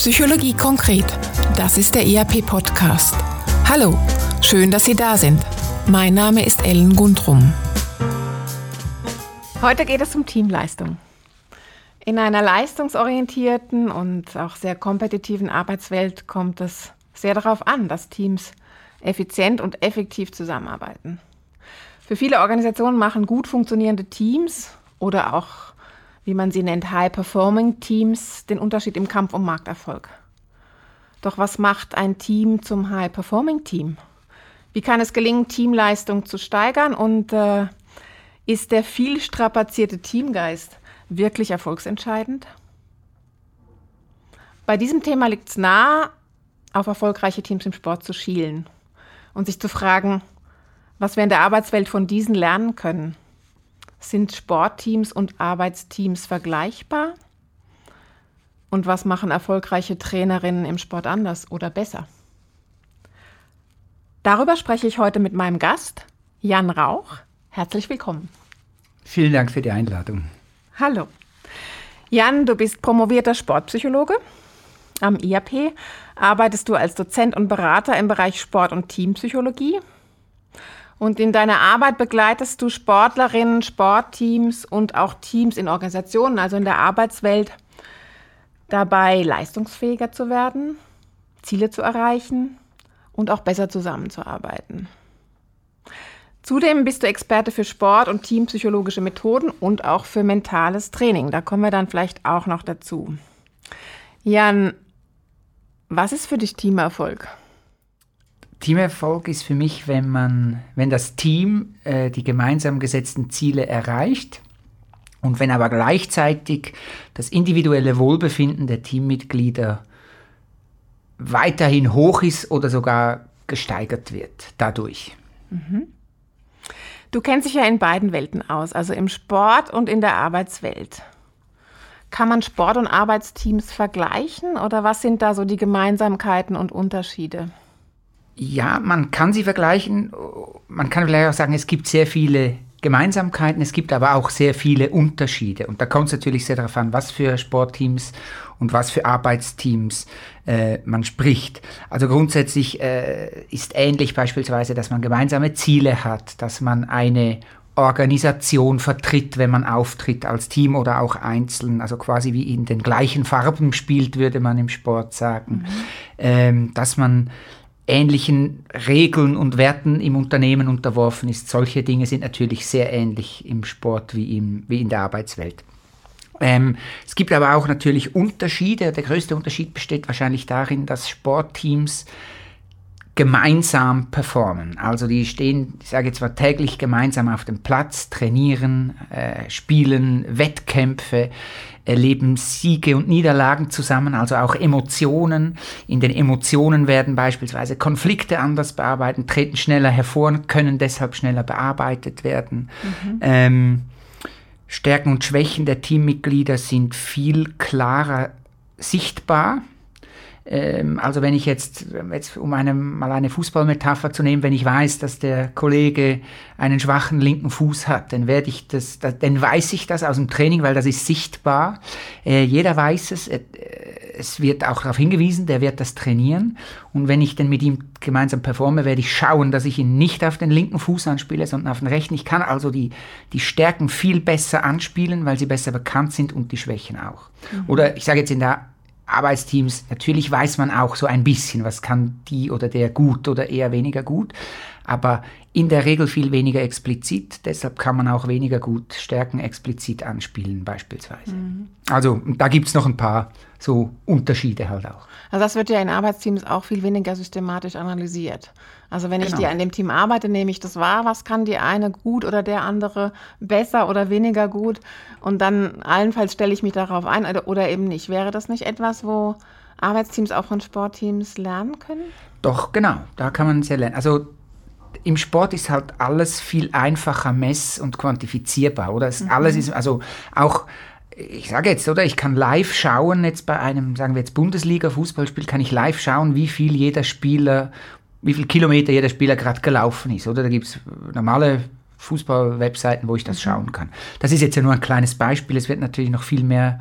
Psychologie konkret. Das ist der ERP-Podcast. Hallo, schön, dass Sie da sind. Mein Name ist Ellen Gundrum. Heute geht es um Teamleistung. In einer leistungsorientierten und auch sehr kompetitiven Arbeitswelt kommt es sehr darauf an, dass Teams effizient und effektiv zusammenarbeiten. Für viele Organisationen machen gut funktionierende Teams oder auch, wie man sie nennt, High-Performing-Teams den Unterschied im Kampf um Markterfolg. Doch was macht ein Team zum High-Performing-Team? Wie kann es gelingen, Teamleistung zu steigern und äh, ist der viel strapazierte Teamgeist wirklich erfolgsentscheidend? Bei diesem Thema liegt es nahe, auf erfolgreiche Teams im Sport zu schielen und sich zu fragen, was wir in der Arbeitswelt von diesen lernen können. Sind Sportteams und Arbeitsteams vergleichbar? Und was machen erfolgreiche Trainerinnen im Sport anders oder besser? Darüber spreche ich heute mit meinem Gast, Jan Rauch. Herzlich willkommen. Vielen Dank für die Einladung. Hallo. Jan, du bist promovierter Sportpsychologe. Am IAP arbeitest du als Dozent und Berater im Bereich Sport- und Teampsychologie. Und in deiner Arbeit begleitest du Sportlerinnen, Sportteams und auch Teams in Organisationen, also in der Arbeitswelt, dabei leistungsfähiger zu werden, Ziele zu erreichen und auch besser zusammenzuarbeiten. Zudem bist du Experte für Sport- und teampsychologische Methoden und auch für mentales Training. Da kommen wir dann vielleicht auch noch dazu. Jan, was ist für dich Teamerfolg? Teamerfolg ist für mich, wenn man, wenn das Team äh, die gemeinsam gesetzten Ziele erreicht und wenn aber gleichzeitig das individuelle Wohlbefinden der Teammitglieder weiterhin hoch ist oder sogar gesteigert wird dadurch. Mhm. Du kennst dich ja in beiden Welten aus, also im Sport und in der Arbeitswelt. Kann man Sport- und Arbeitsteams vergleichen oder was sind da so die Gemeinsamkeiten und Unterschiede? Ja, man kann sie vergleichen. Man kann vielleicht auch sagen, es gibt sehr viele Gemeinsamkeiten, es gibt aber auch sehr viele Unterschiede. Und da kommt es natürlich sehr darauf an, was für Sportteams und was für Arbeitsteams äh, man spricht. Also grundsätzlich äh, ist ähnlich beispielsweise, dass man gemeinsame Ziele hat, dass man eine Organisation vertritt, wenn man auftritt als Team oder auch einzeln, also quasi wie in den gleichen Farben spielt, würde man im Sport sagen, mhm. ähm, dass man ähnlichen Regeln und Werten im Unternehmen unterworfen ist. Solche Dinge sind natürlich sehr ähnlich im Sport wie, im, wie in der Arbeitswelt. Ähm, es gibt aber auch natürlich Unterschiede. Der größte Unterschied besteht wahrscheinlich darin, dass Sportteams gemeinsam performen. Also die stehen, ich sage jetzt mal, täglich gemeinsam auf dem Platz, trainieren, äh, spielen Wettkämpfe, erleben Siege und Niederlagen zusammen, also auch Emotionen. In den Emotionen werden beispielsweise Konflikte anders bearbeitet, treten schneller hervor und können deshalb schneller bearbeitet werden. Mhm. Ähm, Stärken und Schwächen der Teammitglieder sind viel klarer sichtbar. Ähm, also wenn ich jetzt, jetzt um eine, mal eine Fußballmetapher zu nehmen, wenn ich weiß, dass der Kollege einen schwachen linken Fuß hat, dann werde ich das, dann weiß ich das aus dem Training, weil das ist sichtbar. Äh, jeder weiß es. Äh, es wird auch darauf hingewiesen, der wird das trainieren. Und wenn ich dann mit ihm gemeinsam performe, werde ich schauen, dass ich ihn nicht auf den linken Fuß anspiele, sondern auf den rechten. Ich kann also die, die Stärken viel besser anspielen, weil sie besser bekannt sind und die Schwächen auch. Mhm. Oder ich sage jetzt in der Arbeitsteams, natürlich weiß man auch so ein bisschen, was kann die oder der gut oder eher weniger gut, aber in der Regel viel weniger explizit, deshalb kann man auch weniger gut Stärken explizit anspielen beispielsweise. Mhm. Also da gibt es noch ein paar so Unterschiede halt auch. Also das wird ja in Arbeitsteams auch viel weniger systematisch analysiert. Also wenn genau. ich die an dem Team arbeite, nehme ich das wahr, was kann die eine gut oder der andere besser oder weniger gut und dann allenfalls stelle ich mich darauf ein oder, oder eben nicht. Wäre das nicht etwas, wo Arbeitsteams auch von Sportteams lernen können? Doch, genau, da kann man sehr lernen. Also im Sport ist halt alles viel einfacher mess- und quantifizierbar, oder? Es, mhm. Alles ist, also auch, ich sage jetzt, oder? Ich kann live schauen, jetzt bei einem, sagen wir jetzt Bundesliga-Fußballspiel, kann ich live schauen, wie viel jeder Spieler, wie viel Kilometer jeder Spieler gerade gelaufen ist, oder? Da gibt es normale Fußball-Webseiten, wo ich das mhm. schauen kann. Das ist jetzt ja nur ein kleines Beispiel, es wird natürlich noch viel mehr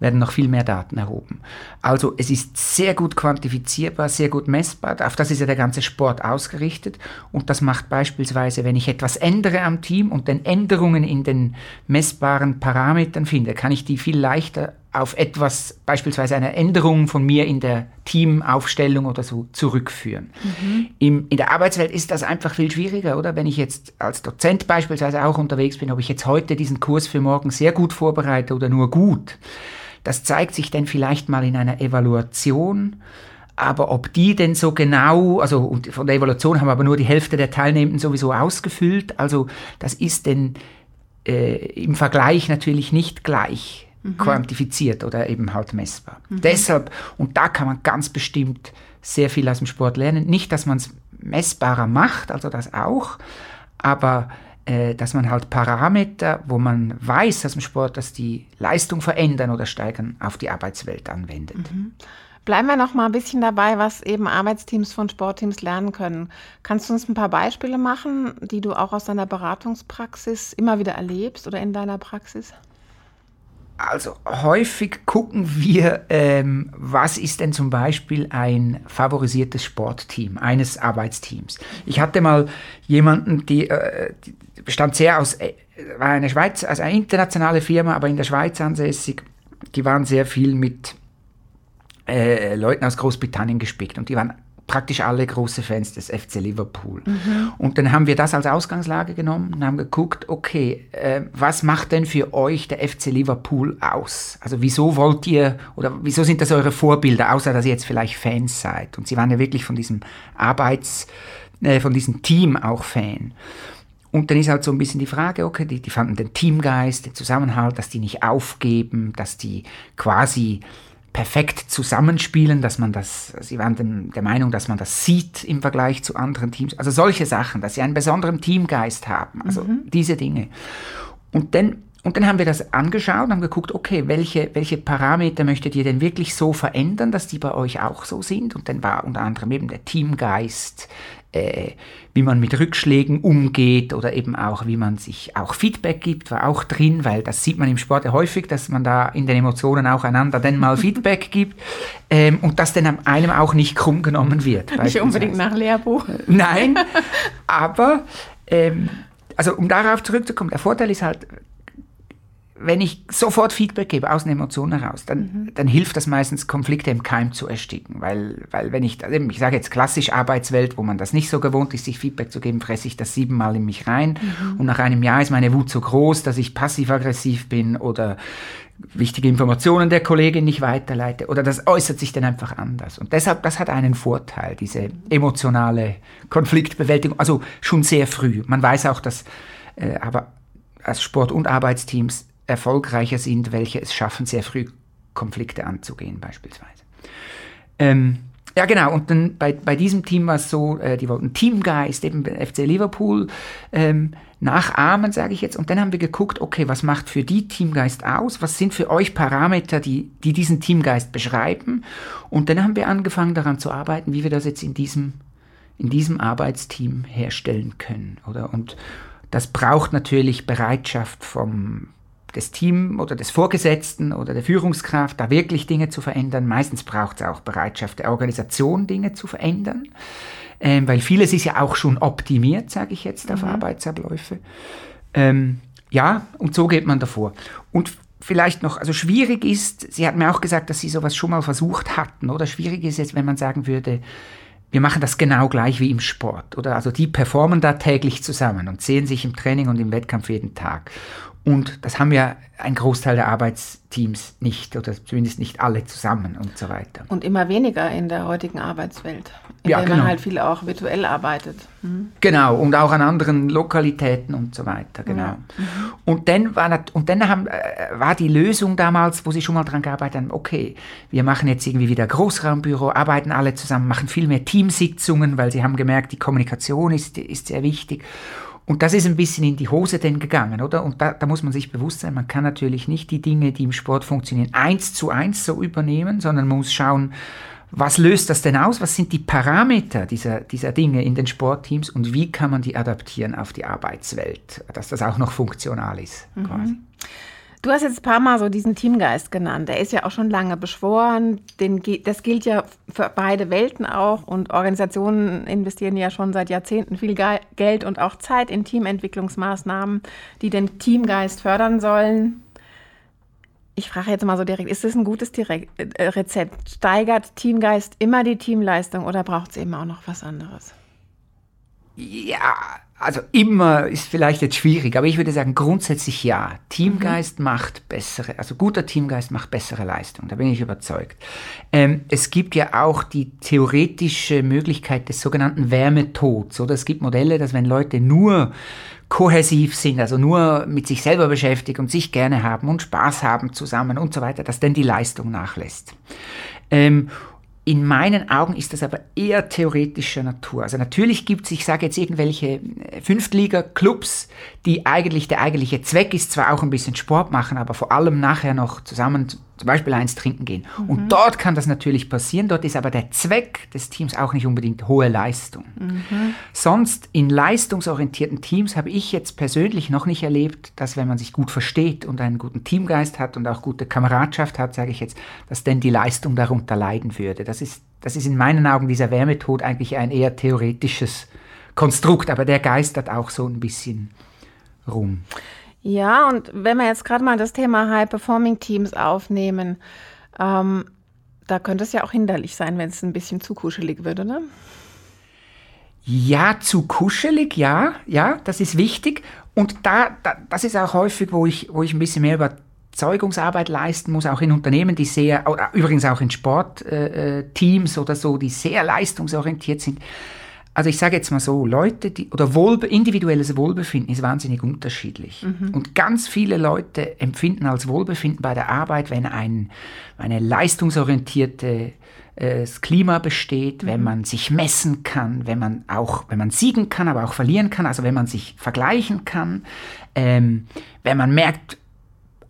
werden noch viel mehr Daten erhoben. Also es ist sehr gut quantifizierbar, sehr gut messbar. Auf das ist ja der ganze Sport ausgerichtet. Und das macht beispielsweise, wenn ich etwas ändere am Team und den Änderungen in den messbaren Parametern finde, kann ich die viel leichter auf etwas, beispielsweise eine Änderung von mir in der Teamaufstellung oder so zurückführen. Mhm. Im, in der Arbeitswelt ist das einfach viel schwieriger, oder? Wenn ich jetzt als Dozent beispielsweise auch unterwegs bin, ob ich jetzt heute diesen Kurs für morgen sehr gut vorbereite oder nur gut, das zeigt sich dann vielleicht mal in einer Evaluation. Aber ob die denn so genau, also von der Evaluation haben aber nur die Hälfte der Teilnehmenden sowieso ausgefüllt, also das ist denn äh, im Vergleich natürlich nicht gleich mhm. quantifiziert oder eben halt messbar. Mhm. Deshalb, und da kann man ganz bestimmt sehr viel aus dem Sport lernen. Nicht, dass man es messbarer macht, also das auch, aber äh, dass man halt Parameter, wo man weiß aus dem Sport, dass die Leistung verändern oder steigern, auf die Arbeitswelt anwendet. Mhm. Bleiben wir noch mal ein bisschen dabei, was eben Arbeitsteams von Sportteams lernen können. Kannst du uns ein paar Beispiele machen, die du auch aus deiner Beratungspraxis immer wieder erlebst oder in deiner Praxis? Also häufig gucken wir, ähm, was ist denn zum Beispiel ein favorisiertes Sportteam, eines Arbeitsteams. Ich hatte mal jemanden, die, äh, die bestand sehr aus, äh, war eine Schweiz, also eine internationale Firma, aber in der Schweiz ansässig. Die waren sehr viel mit äh, Leuten aus Großbritannien gespickt und die waren praktisch alle große Fans des FC Liverpool. Mhm. Und dann haben wir das als Ausgangslage genommen und haben geguckt, okay, äh, was macht denn für euch der FC Liverpool aus? Also wieso wollt ihr oder wieso sind das eure Vorbilder, außer dass ihr jetzt vielleicht Fans seid? Und sie waren ja wirklich von diesem Arbeits, äh, von diesem Team auch Fan. Und dann ist halt so ein bisschen die Frage, okay, die, die fanden den Teamgeist, den Zusammenhalt, dass die nicht aufgeben, dass die quasi perfekt zusammenspielen, dass man das, sie waren der Meinung, dass man das sieht im Vergleich zu anderen Teams. Also solche Sachen, dass sie einen besonderen Teamgeist haben, also mhm. diese Dinge. Und dann, und dann haben wir das angeschaut und haben geguckt, okay, welche, welche Parameter möchtet ihr denn wirklich so verändern, dass die bei euch auch so sind? Und dann war unter anderem eben der Teamgeist, äh, wie man mit Rückschlägen umgeht oder eben auch, wie man sich auch Feedback gibt, war auch drin, weil das sieht man im Sport ja häufig, dass man da in den Emotionen auch einander dann mal Feedback gibt ähm, und dass dann einem auch nicht krumm genommen wird. Nicht unbedingt nach Lehrbuch. Nein, aber ähm, also um darauf zurückzukommen, der Vorteil ist halt, wenn ich sofort Feedback gebe aus den Emotionen heraus, dann, mhm. dann hilft das meistens, Konflikte im Keim zu ersticken. Weil, weil wenn ich, also ich sage jetzt klassisch Arbeitswelt, wo man das nicht so gewohnt ist, sich Feedback zu geben, fresse ich das siebenmal in mich rein. Mhm. Und nach einem Jahr ist meine Wut so groß, dass ich passiv-aggressiv bin oder wichtige Informationen der Kollegin nicht weiterleite. Oder das äußert sich dann einfach anders. Und deshalb, das hat einen Vorteil, diese emotionale Konfliktbewältigung. Also schon sehr früh. Man weiß auch, dass äh, aber als Sport- und Arbeitsteams erfolgreicher sind, welche es schaffen, sehr früh Konflikte anzugehen beispielsweise. Ähm, ja, genau. Und dann bei, bei diesem Team war es so, äh, die wollten Teamgeist, eben FC Liverpool ähm, nachahmen, sage ich jetzt. Und dann haben wir geguckt, okay, was macht für die Teamgeist aus? Was sind für euch Parameter, die, die diesen Teamgeist beschreiben? Und dann haben wir angefangen daran zu arbeiten, wie wir das jetzt in diesem, in diesem Arbeitsteam herstellen können. Oder? Und das braucht natürlich Bereitschaft vom, des Team oder des Vorgesetzten oder der Führungskraft, da wirklich Dinge zu verändern. Meistens braucht es auch Bereitschaft der Organisation, Dinge zu verändern, ähm, weil vieles ist ja auch schon optimiert, sage ich jetzt, auf mhm. Arbeitsabläufe. Ähm, ja, und so geht man davor. Und vielleicht noch, also schwierig ist, Sie hat mir auch gesagt, dass Sie sowas schon mal versucht hatten, oder schwierig ist jetzt, wenn man sagen würde, wir machen das genau gleich wie im Sport, oder? Also die performen da täglich zusammen und sehen sich im Training und im Wettkampf jeden Tag. Und das haben ja ein Großteil der Arbeitsteams nicht oder zumindest nicht alle zusammen und so weiter. Und immer weniger in der heutigen Arbeitswelt, in ja, der genau. man halt viel auch virtuell arbeitet. Mhm. Genau, und auch an anderen Lokalitäten und so weiter, genau. Ja. Mhm. Und dann, war, und dann haben, äh, war die Lösung damals, wo sie schon mal dran gearbeitet haben, okay, wir machen jetzt irgendwie wieder Großraumbüro, arbeiten alle zusammen, machen viel mehr Teamsitzungen, weil sie haben gemerkt, die Kommunikation ist, ist sehr wichtig. Und das ist ein bisschen in die Hose denn gegangen, oder? Und da, da, muss man sich bewusst sein, man kann natürlich nicht die Dinge, die im Sport funktionieren, eins zu eins so übernehmen, sondern man muss schauen, was löst das denn aus? Was sind die Parameter dieser, dieser Dinge in den Sportteams und wie kann man die adaptieren auf die Arbeitswelt, dass das auch noch funktional ist, mhm. quasi. Du hast jetzt ein paar Mal so diesen Teamgeist genannt. Der ist ja auch schon lange beschworen. Den, das gilt ja für beide Welten auch. Und Organisationen investieren ja schon seit Jahrzehnten viel Geld und auch Zeit in Teamentwicklungsmaßnahmen, die den Teamgeist fördern sollen. Ich frage jetzt mal so direkt, ist das ein gutes direkt, äh, Rezept? Steigert Teamgeist immer die Teamleistung oder braucht es eben auch noch was anderes? Ja, also immer ist vielleicht jetzt schwierig, aber ich würde sagen grundsätzlich ja. Teamgeist mhm. macht bessere, also guter Teamgeist macht bessere Leistung, da bin ich überzeugt. Ähm, es gibt ja auch die theoretische Möglichkeit des sogenannten Wärmetods, oder es gibt Modelle, dass wenn Leute nur kohäsiv sind, also nur mit sich selber beschäftigt und sich gerne haben und Spaß haben zusammen und so weiter, dass dann die Leistung nachlässt. Ähm, in meinen Augen ist das aber eher theoretischer Natur. Also natürlich gibt es, ich sage jetzt irgendwelche äh, Fünftliga-Clubs, die eigentlich, der eigentliche Zweck ist zwar auch ein bisschen Sport machen, aber vor allem nachher noch zusammen zum Beispiel eins trinken gehen. Mhm. Und dort kann das natürlich passieren, dort ist aber der Zweck des Teams auch nicht unbedingt hohe Leistung. Mhm. Sonst in leistungsorientierten Teams habe ich jetzt persönlich noch nicht erlebt, dass wenn man sich gut versteht und einen guten Teamgeist hat und auch gute Kameradschaft hat, sage ich jetzt, dass denn die Leistung darunter leiden würde. Das ist, das ist in meinen Augen dieser Wärmetod eigentlich ein eher theoretisches Konstrukt, aber der geistert auch so ein bisschen rum. Ja, und wenn wir jetzt gerade mal das Thema High-Performing-Teams aufnehmen, ähm, da könnte es ja auch hinderlich sein, wenn es ein bisschen zu kuschelig würde, ne? Ja, zu kuschelig, ja, ja, das ist wichtig. Und da, da, das ist auch häufig, wo ich, wo ich ein bisschen mehr Überzeugungsarbeit leisten muss, auch in Unternehmen, die sehr, übrigens auch in Sportteams äh, äh oder so, die sehr leistungsorientiert sind also ich sage jetzt mal so, Leute, die, oder Wohlbe individuelles Wohlbefinden ist wahnsinnig unterschiedlich. Mhm. Und ganz viele Leute empfinden als Wohlbefinden bei der Arbeit, wenn ein, eine leistungsorientierte äh, Klima besteht, mhm. wenn man sich messen kann, wenn man auch, wenn man siegen kann, aber auch verlieren kann, also wenn man sich vergleichen kann, ähm, wenn man merkt,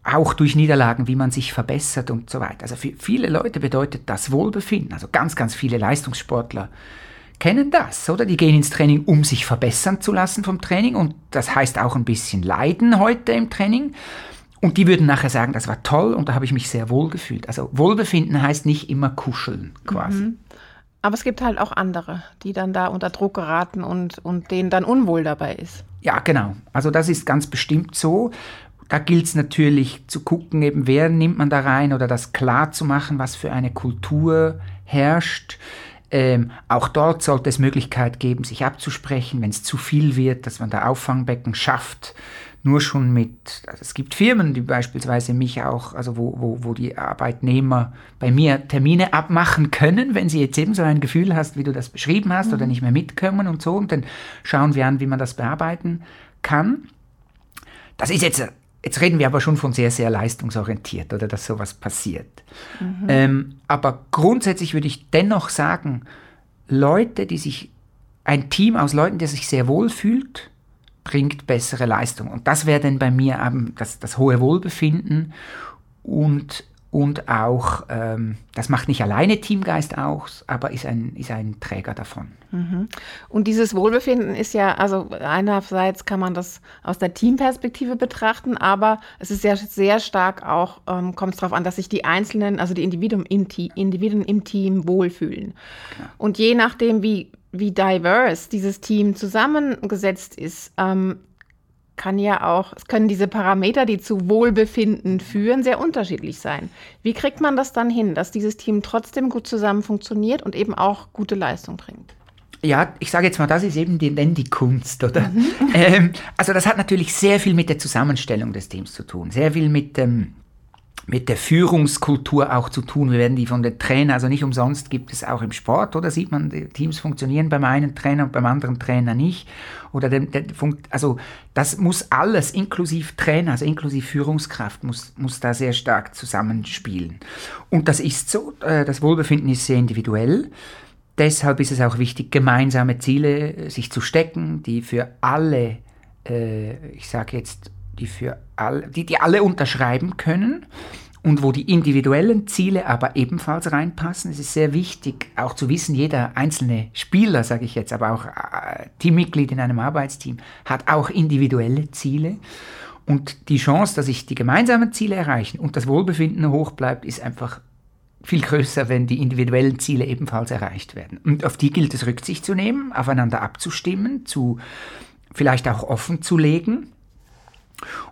auch durch Niederlagen, wie man sich verbessert und so weiter. Also für viele Leute bedeutet das Wohlbefinden, also ganz, ganz viele Leistungssportler kennen das, oder? Die gehen ins Training, um sich verbessern zu lassen vom Training und das heißt auch ein bisschen leiden heute im Training. Und die würden nachher sagen, das war toll und da habe ich mich sehr wohl gefühlt. Also Wohlbefinden heißt nicht immer kuscheln quasi. Mhm. Aber es gibt halt auch andere, die dann da unter Druck geraten und, und denen dann unwohl dabei ist. Ja, genau. Also das ist ganz bestimmt so. Da gilt es natürlich zu gucken, eben wer nimmt man da rein oder das klar zu machen, was für eine Kultur herrscht. Ähm, auch dort sollte es Möglichkeit geben, sich abzusprechen, wenn es zu viel wird, dass man da Auffangbecken schafft. Nur schon mit, also es gibt Firmen, die beispielsweise mich auch, also wo, wo, wo die Arbeitnehmer bei mir Termine abmachen können, wenn sie jetzt eben so ein Gefühl hast, wie du das beschrieben hast, mhm. oder nicht mehr mitkommen und so. Und dann schauen wir an, wie man das bearbeiten kann. Das ist jetzt Jetzt reden wir aber schon von sehr, sehr leistungsorientiert oder dass sowas passiert. Mhm. Ähm, aber grundsätzlich würde ich dennoch sagen, Leute, die sich, ein Team aus Leuten, der sich sehr wohl fühlt, bringt bessere Leistung. Und das wäre dann bei mir das, das hohe Wohlbefinden und und auch, ähm, das macht nicht alleine Teamgeist aus, aber ist ein, ist ein Träger davon. Mhm. Und dieses Wohlbefinden ist ja, also einerseits kann man das aus der Teamperspektive betrachten, aber es ist ja sehr stark auch, ähm, kommt es darauf an, dass sich die Einzelnen, also die Individuen im, Individuen im Team wohlfühlen. Genau. Und je nachdem, wie, wie diverse dieses Team zusammengesetzt ist, ähm, kann ja auch, es können diese Parameter, die zu Wohlbefinden führen, sehr unterschiedlich sein. Wie kriegt man das dann hin, dass dieses Team trotzdem gut zusammen funktioniert und eben auch gute Leistung bringt? Ja, ich sage jetzt mal, das ist eben die, die Kunst, oder? Mhm. Ähm, also das hat natürlich sehr viel mit der Zusammenstellung des Teams zu tun, sehr viel mit dem ähm, mit der Führungskultur auch zu tun. Wir werden die von den Trainern, also nicht umsonst gibt es auch im Sport, oder sieht man, Teams funktionieren beim einen Trainer und beim anderen Trainer nicht. Oder der, der, also das muss alles, inklusive Trainer, also inklusive Führungskraft, muss, muss da sehr stark zusammenspielen. Und das ist so, äh, das Wohlbefinden ist sehr individuell. Deshalb ist es auch wichtig, gemeinsame Ziele äh, sich zu stecken, die für alle, äh, ich sage jetzt die, für all, die, die alle unterschreiben können und wo die individuellen Ziele aber ebenfalls reinpassen. Es ist sehr wichtig, auch zu wissen, jeder einzelne Spieler, sage ich jetzt, aber auch äh, Teammitglied in einem Arbeitsteam, hat auch individuelle Ziele. Und die Chance, dass ich die gemeinsamen Ziele erreiche und das Wohlbefinden hoch bleibt, ist einfach viel größer, wenn die individuellen Ziele ebenfalls erreicht werden. Und auf die gilt es Rücksicht zu nehmen, aufeinander abzustimmen, zu vielleicht auch offen zu legen.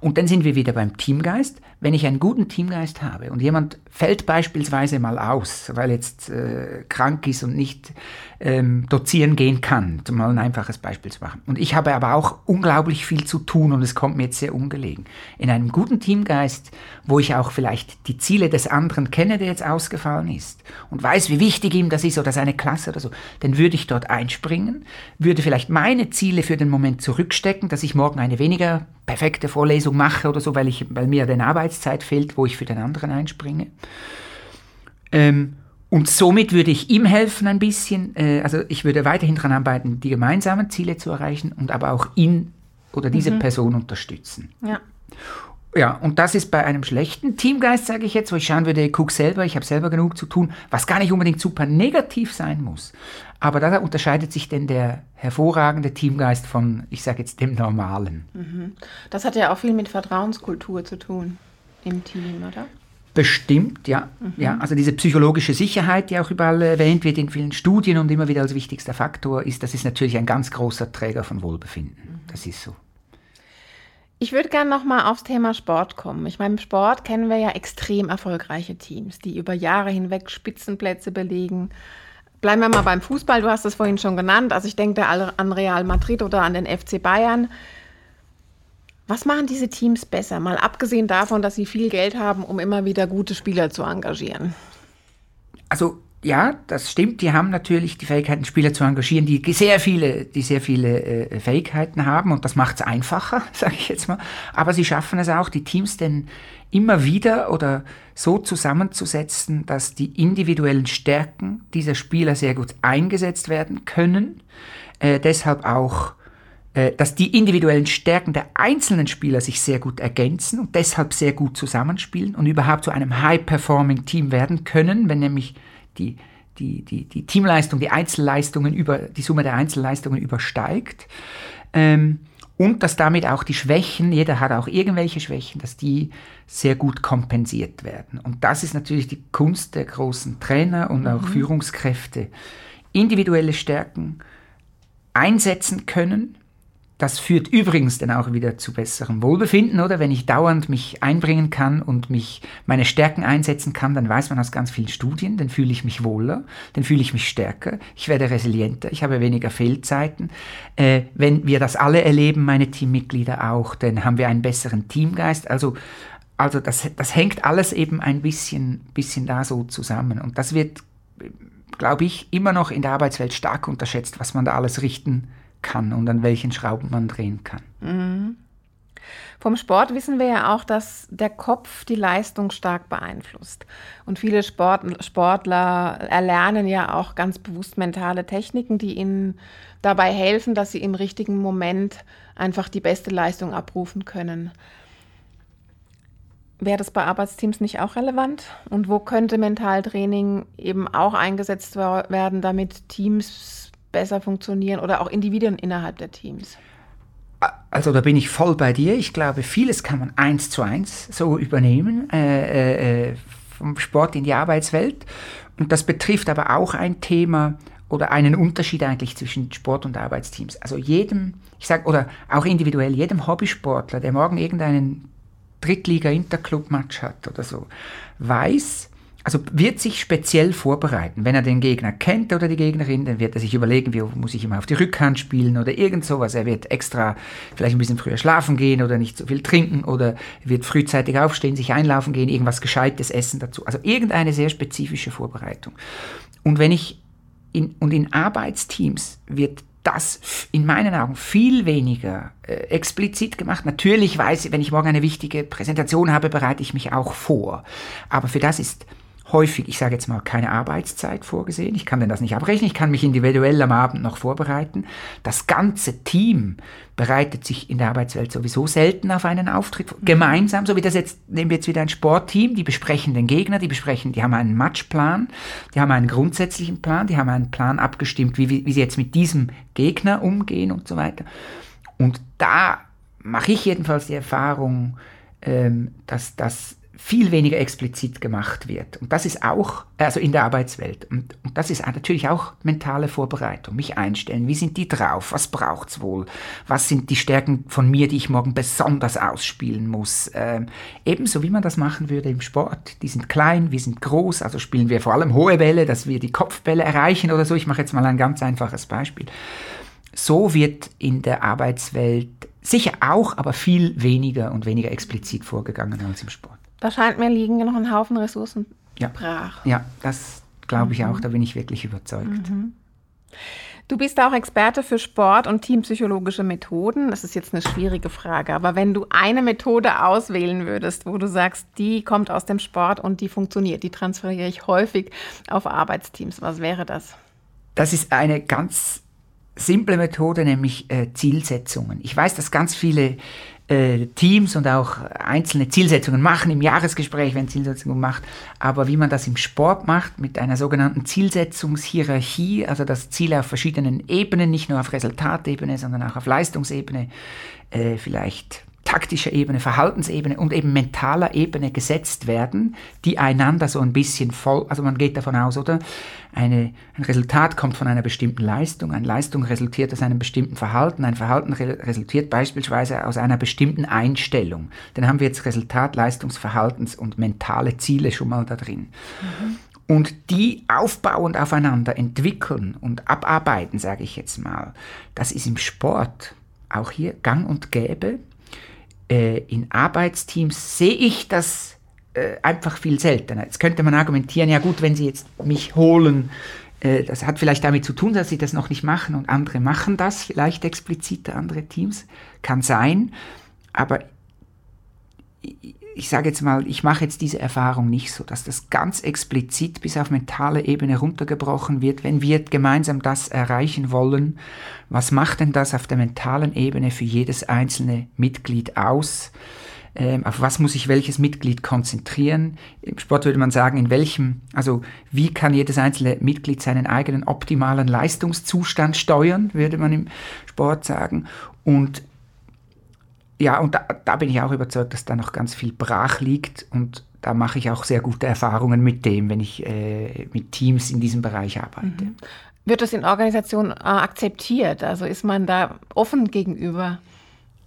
Und dann sind wir wieder beim Teamgeist. Wenn ich einen guten Teamgeist habe und jemand fällt beispielsweise mal aus, weil jetzt äh, krank ist und nicht ähm, dozieren gehen kann, um mal ein einfaches Beispiel zu machen. Und ich habe aber auch unglaublich viel zu tun und es kommt mir jetzt sehr ungelegen. In einem guten Teamgeist, wo ich auch vielleicht die Ziele des anderen kenne, der jetzt ausgefallen ist und weiß, wie wichtig ihm das ist oder seine Klasse oder so, dann würde ich dort einspringen, würde vielleicht meine Ziele für den Moment zurückstecken, dass ich morgen eine weniger perfekte Vorlesung mache oder so, weil, ich, weil mir den Arbeit Arbeitszeit fehlt, wo ich für den anderen einspringe. Ähm, und somit würde ich ihm helfen ein bisschen, äh, also ich würde weiterhin daran arbeiten, die gemeinsamen Ziele zu erreichen und aber auch ihn oder diese mhm. Person unterstützen. Ja. Ja, und das ist bei einem schlechten Teamgeist, sage ich jetzt, wo ich schauen würde, guck selber, ich habe selber genug zu tun, was gar nicht unbedingt super negativ sein muss. Aber da unterscheidet sich denn der hervorragende Teamgeist von, ich sage jetzt, dem normalen. Mhm. Das hat ja auch viel mit Vertrauenskultur zu tun im Team, oder? Bestimmt, ja. Mhm. ja. Also diese psychologische Sicherheit, die auch überall erwähnt wird in vielen Studien und immer wieder als wichtigster Faktor ist, das ist natürlich ein ganz großer Träger von Wohlbefinden. Mhm. Das ist so. Ich würde gerne nochmal aufs Thema Sport kommen. Ich meine, im Sport kennen wir ja extrem erfolgreiche Teams, die über Jahre hinweg Spitzenplätze belegen. Bleiben wir mal beim Fußball, du hast es vorhin schon genannt. Also ich denke an Real Madrid oder an den FC Bayern. Was machen diese Teams besser? Mal abgesehen davon, dass sie viel Geld haben, um immer wieder gute Spieler zu engagieren. Also ja, das stimmt. Die haben natürlich die Fähigkeiten, Spieler zu engagieren, die sehr viele, die sehr viele äh, Fähigkeiten haben und das macht es einfacher, sage ich jetzt mal. Aber sie schaffen es auch, die Teams denn immer wieder oder so zusammenzusetzen, dass die individuellen Stärken dieser Spieler sehr gut eingesetzt werden können. Äh, deshalb auch dass die individuellen Stärken der einzelnen Spieler sich sehr gut ergänzen und deshalb sehr gut zusammenspielen und überhaupt zu einem High-Performing-Team werden können, wenn nämlich die, die, die, die Teamleistung, die Einzelleistungen über, die Summe der Einzelleistungen übersteigt. Ähm, und dass damit auch die Schwächen, jeder hat auch irgendwelche Schwächen, dass die sehr gut kompensiert werden. Und das ist natürlich die Kunst der großen Trainer und auch mhm. Führungskräfte. Individuelle Stärken einsetzen können, das führt übrigens dann auch wieder zu besserem Wohlbefinden, oder? Wenn ich dauernd mich einbringen kann und mich meine Stärken einsetzen kann, dann weiß man aus ganz vielen Studien, dann fühle ich mich wohler, dann fühle ich mich stärker, ich werde resilienter, ich habe weniger Fehlzeiten. Äh, wenn wir das alle erleben, meine Teammitglieder auch, dann haben wir einen besseren Teamgeist. Also, also das, das hängt alles eben ein bisschen, bisschen da so zusammen. Und das wird, glaube ich, immer noch in der Arbeitswelt stark unterschätzt, was man da alles richten kann kann und an welchen Schrauben man drehen kann. Mhm. Vom Sport wissen wir ja auch, dass der Kopf die Leistung stark beeinflusst. Und viele Sport, Sportler erlernen ja auch ganz bewusst mentale Techniken, die ihnen dabei helfen, dass sie im richtigen Moment einfach die beste Leistung abrufen können. Wäre das bei Arbeitsteams nicht auch relevant? Und wo könnte Mentaltraining eben auch eingesetzt werden, damit Teams besser funktionieren oder auch Individuen innerhalb der Teams? Also da bin ich voll bei dir. Ich glaube, vieles kann man eins zu eins so übernehmen, äh, äh, vom Sport in die Arbeitswelt. Und das betrifft aber auch ein Thema oder einen Unterschied eigentlich zwischen Sport und Arbeitsteams. Also jedem, ich sage, oder auch individuell, jedem Hobbysportler, der morgen irgendeinen Drittliga-Interclub-Match hat oder so, weiß, also wird sich speziell vorbereiten. Wenn er den Gegner kennt oder die Gegnerin, dann wird er sich überlegen, wie muss ich immer auf die Rückhand spielen oder irgend sowas. Er wird extra vielleicht ein bisschen früher schlafen gehen oder nicht so viel trinken oder wird frühzeitig aufstehen, sich einlaufen gehen, irgendwas Gescheites essen dazu. Also irgendeine sehr spezifische Vorbereitung. Und wenn ich in, und in Arbeitsteams wird das in meinen Augen viel weniger äh, explizit gemacht. Natürlich weiß ich, wenn ich morgen eine wichtige Präsentation habe, bereite ich mich auch vor. Aber für das ist häufig, ich sage jetzt mal, keine Arbeitszeit vorgesehen. Ich kann denn das nicht abrechnen. Ich kann mich individuell am Abend noch vorbereiten. Das ganze Team bereitet sich in der Arbeitswelt sowieso selten auf einen Auftritt gemeinsam, so wie das jetzt, nehmen wir jetzt wieder ein Sportteam, die besprechen den Gegner, die besprechen, die haben einen Matchplan, die haben einen grundsätzlichen Plan, die haben einen Plan abgestimmt, wie, wie sie jetzt mit diesem Gegner umgehen und so weiter. Und da mache ich jedenfalls die Erfahrung, ähm, dass das viel weniger explizit gemacht wird. Und das ist auch, also in der Arbeitswelt, und, und das ist natürlich auch mentale Vorbereitung, mich einstellen, wie sind die drauf, was braucht's wohl, was sind die Stärken von mir, die ich morgen besonders ausspielen muss. Ähm, ebenso wie man das machen würde im Sport. Die sind klein, wir sind groß, also spielen wir vor allem hohe Bälle, dass wir die Kopfbälle erreichen oder so. Ich mache jetzt mal ein ganz einfaches Beispiel. So wird in der Arbeitswelt sicher auch, aber viel weniger und weniger explizit vorgegangen als im Sport. Da scheint mir liegen noch ein Haufen Ressourcen ja. brach. Ja, das glaube ich mhm. auch, da bin ich wirklich überzeugt. Mhm. Du bist auch Experte für Sport- und teampsychologische Methoden. Das ist jetzt eine schwierige Frage, aber wenn du eine Methode auswählen würdest, wo du sagst, die kommt aus dem Sport und die funktioniert, die transferiere ich häufig auf Arbeitsteams, was wäre das? Das ist eine ganz simple Methode, nämlich äh, Zielsetzungen. Ich weiß, dass ganz viele äh, Teams und auch einzelne Zielsetzungen machen im Jahresgespräch, wenn Zielsetzungen macht. Aber wie man das im Sport macht, mit einer sogenannten Zielsetzungshierarchie, also das Ziel auf verschiedenen Ebenen, nicht nur auf Resultatebene, sondern auch auf Leistungsebene, äh, vielleicht taktischer Ebene, Verhaltensebene und eben mentaler Ebene gesetzt werden, die einander so ein bisschen voll, also man geht davon aus, oder? Eine, ein Resultat kommt von einer bestimmten Leistung, eine Leistung resultiert aus einem bestimmten Verhalten, ein Verhalten re resultiert beispielsweise aus einer bestimmten Einstellung. Dann haben wir jetzt Resultat, Leistungsverhaltens und mentale Ziele schon mal da drin. Mhm. Und die aufbauend aufeinander entwickeln und abarbeiten, sage ich jetzt mal, das ist im Sport auch hier gang und gäbe äh, in Arbeitsteams sehe ich das äh, einfach viel seltener. Jetzt könnte man argumentieren, ja gut, wenn Sie jetzt mich holen, äh, das hat vielleicht damit zu tun, dass Sie das noch nicht machen und andere machen das, vielleicht expliziter andere Teams, kann sein, aber ich sage jetzt mal, ich mache jetzt diese Erfahrung nicht so, dass das ganz explizit bis auf mentale Ebene runtergebrochen wird, wenn wir gemeinsam das erreichen wollen. Was macht denn das auf der mentalen Ebene für jedes einzelne Mitglied aus? Ähm, auf was muss sich welches Mitglied konzentrieren? Im Sport würde man sagen, in welchem, also wie kann jedes einzelne Mitglied seinen eigenen optimalen Leistungszustand steuern, würde man im Sport sagen. Und ja, und da, da, bin ich auch überzeugt, dass da noch ganz viel brach liegt und da mache ich auch sehr gute Erfahrungen mit dem, wenn ich äh, mit Teams in diesem Bereich arbeite. Mhm. Wird das in Organisationen äh, akzeptiert? Also ist man da offen gegenüber?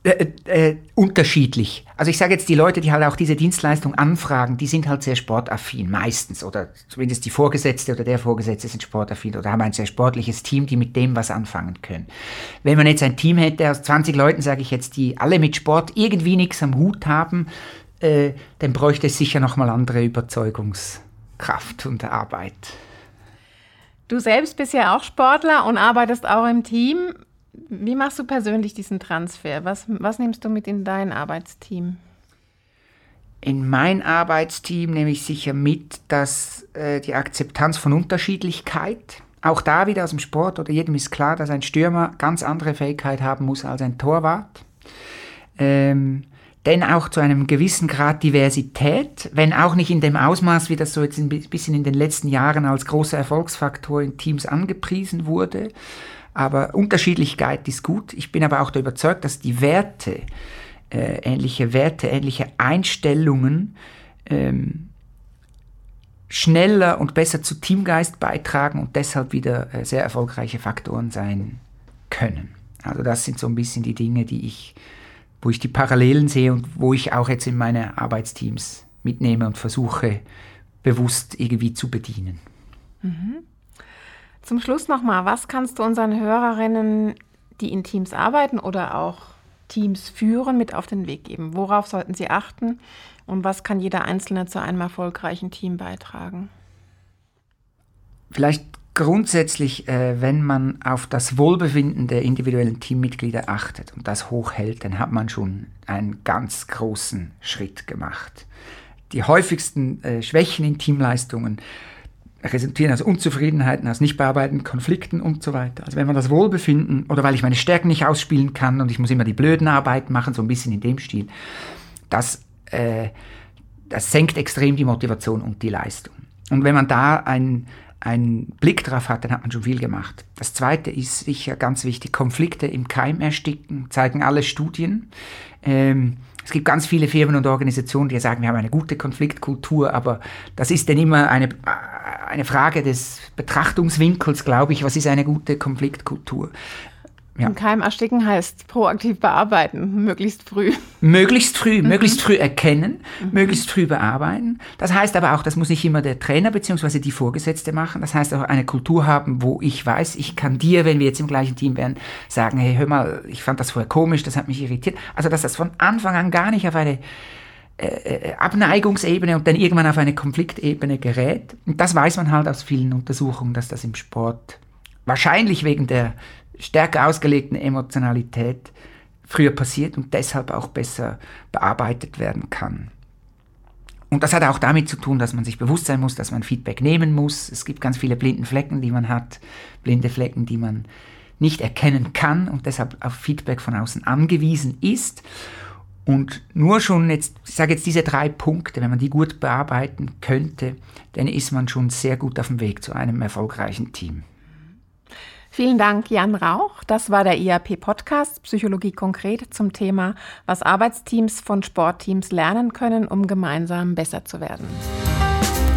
Äh, äh, unterschiedlich. Also ich sage jetzt, die Leute, die halt auch diese Dienstleistung anfragen, die sind halt sehr sportaffin, meistens. Oder zumindest die Vorgesetzte oder der Vorgesetzte sind sportaffin oder haben ein sehr sportliches Team, die mit dem was anfangen können. Wenn man jetzt ein Team hätte aus 20 Leuten, sage ich jetzt, die alle mit Sport irgendwie nichts am Hut haben, äh, dann bräuchte es sicher nochmal andere Überzeugungskraft und Arbeit. Du selbst bist ja auch Sportler und arbeitest auch im Team. Wie machst du persönlich diesen Transfer? Was, was nimmst du mit in dein Arbeitsteam? In mein Arbeitsteam nehme ich sicher mit, dass äh, die Akzeptanz von Unterschiedlichkeit, auch da wieder aus dem Sport oder jedem ist klar, dass ein Stürmer ganz andere Fähigkeit haben muss als ein Torwart. Ähm, denn auch zu einem gewissen Grad Diversität, wenn auch nicht in dem Ausmaß, wie das so jetzt ein bisschen in den letzten Jahren als großer Erfolgsfaktor in Teams angepriesen wurde. Aber Unterschiedlichkeit ist gut. Ich bin aber auch der überzeugt, dass die Werte, äh, ähnliche Werte, ähnliche Einstellungen ähm, schneller und besser zu Teamgeist beitragen und deshalb wieder äh, sehr erfolgreiche Faktoren sein können. Also das sind so ein bisschen die Dinge, die ich, wo ich die Parallelen sehe und wo ich auch jetzt in meine Arbeitsteams mitnehme und versuche bewusst irgendwie zu bedienen. Mhm. Zum Schluss nochmal, was kannst du unseren Hörerinnen, die in Teams arbeiten oder auch Teams führen, mit auf den Weg geben? Worauf sollten sie achten und was kann jeder Einzelne zu einem erfolgreichen Team beitragen? Vielleicht grundsätzlich, äh, wenn man auf das Wohlbefinden der individuellen Teammitglieder achtet und das hochhält, dann hat man schon einen ganz großen Schritt gemacht. Die häufigsten äh, Schwächen in Teamleistungen resultieren aus Unzufriedenheiten, aus nicht bearbeiteten Konflikten und so weiter. Also wenn man das Wohlbefinden oder weil ich meine Stärken nicht ausspielen kann und ich muss immer die blöden Arbeiten machen, so ein bisschen in dem Stil, das, äh, das senkt extrem die Motivation und die Leistung. Und wenn man da ein, einen Blick drauf hat, dann hat man schon viel gemacht. Das Zweite ist sicher ganz wichtig, Konflikte im Keim ersticken, zeigen alle Studien. Ähm, es gibt ganz viele Firmen und Organisationen, die sagen, wir haben eine gute Konfliktkultur, aber das ist dann immer eine, eine Frage des Betrachtungswinkels, glaube ich. Was ist eine gute Konfliktkultur? Ja. Im Keim ersticken heißt proaktiv bearbeiten, möglichst früh. Möglichst früh, mhm. möglichst früh erkennen, mhm. möglichst früh bearbeiten. Das heißt aber auch, das muss nicht immer der Trainer bzw. die Vorgesetzte machen. Das heißt auch eine Kultur haben, wo ich weiß, ich kann dir, wenn wir jetzt im gleichen Team wären, sagen, hey, hör mal, ich fand das vorher komisch, das hat mich irritiert. Also dass das von Anfang an gar nicht auf eine äh Abneigungsebene und dann irgendwann auf eine Konfliktebene gerät. Und das weiß man halt aus vielen Untersuchungen, dass das im Sport wahrscheinlich wegen der stärker ausgelegten Emotionalität früher passiert und deshalb auch besser bearbeitet werden kann. Und das hat auch damit zu tun, dass man sich bewusst sein muss, dass man Feedback nehmen muss. Es gibt ganz viele blinden Flecken, die man hat, blinde Flecken, die man nicht erkennen kann und deshalb auf Feedback von außen angewiesen ist. Und nur schon jetzt, ich sage jetzt diese drei Punkte, wenn man die gut bearbeiten könnte, dann ist man schon sehr gut auf dem Weg zu einem erfolgreichen Team. Vielen Dank, Jan Rauch. Das war der IAP-Podcast Psychologie konkret zum Thema, was Arbeitsteams von Sportteams lernen können, um gemeinsam besser zu werden.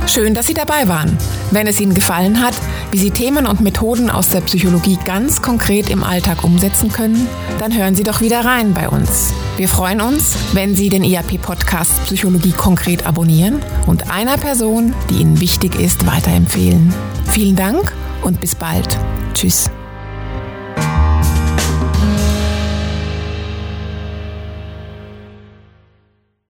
Schön, dass Sie dabei waren. Wenn es Ihnen gefallen hat, wie Sie Themen und Methoden aus der Psychologie ganz konkret im Alltag umsetzen können, dann hören Sie doch wieder rein bei uns. Wir freuen uns, wenn Sie den IAP-Podcast Psychologie konkret abonnieren und einer Person, die Ihnen wichtig ist, weiterempfehlen. Vielen Dank und bis bald. Tschüss.